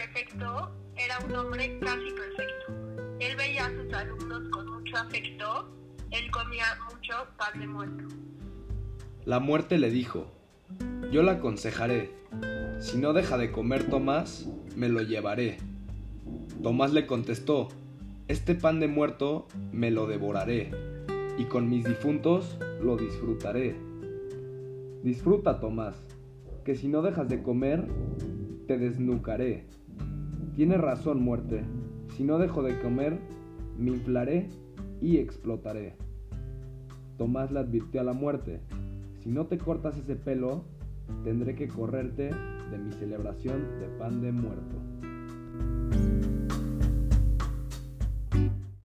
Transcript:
prefecto era un hombre casi perfecto. Él veía a sus alumnos con mucho afecto. Él comía mucho pan de muerto. La muerte le dijo, yo la aconsejaré. Si no deja de comer Tomás, me lo llevaré. Tomás le contestó, este pan de muerto me lo devoraré y con mis difuntos lo disfrutaré. Disfruta, Tomás, que si no dejas de comer, te desnucaré. Tiene razón, muerte, si no dejo de comer, me inflaré y explotaré. Tomás le advirtió a la muerte, si no te cortas ese pelo, tendré que correrte de mi celebración de pan de muerto.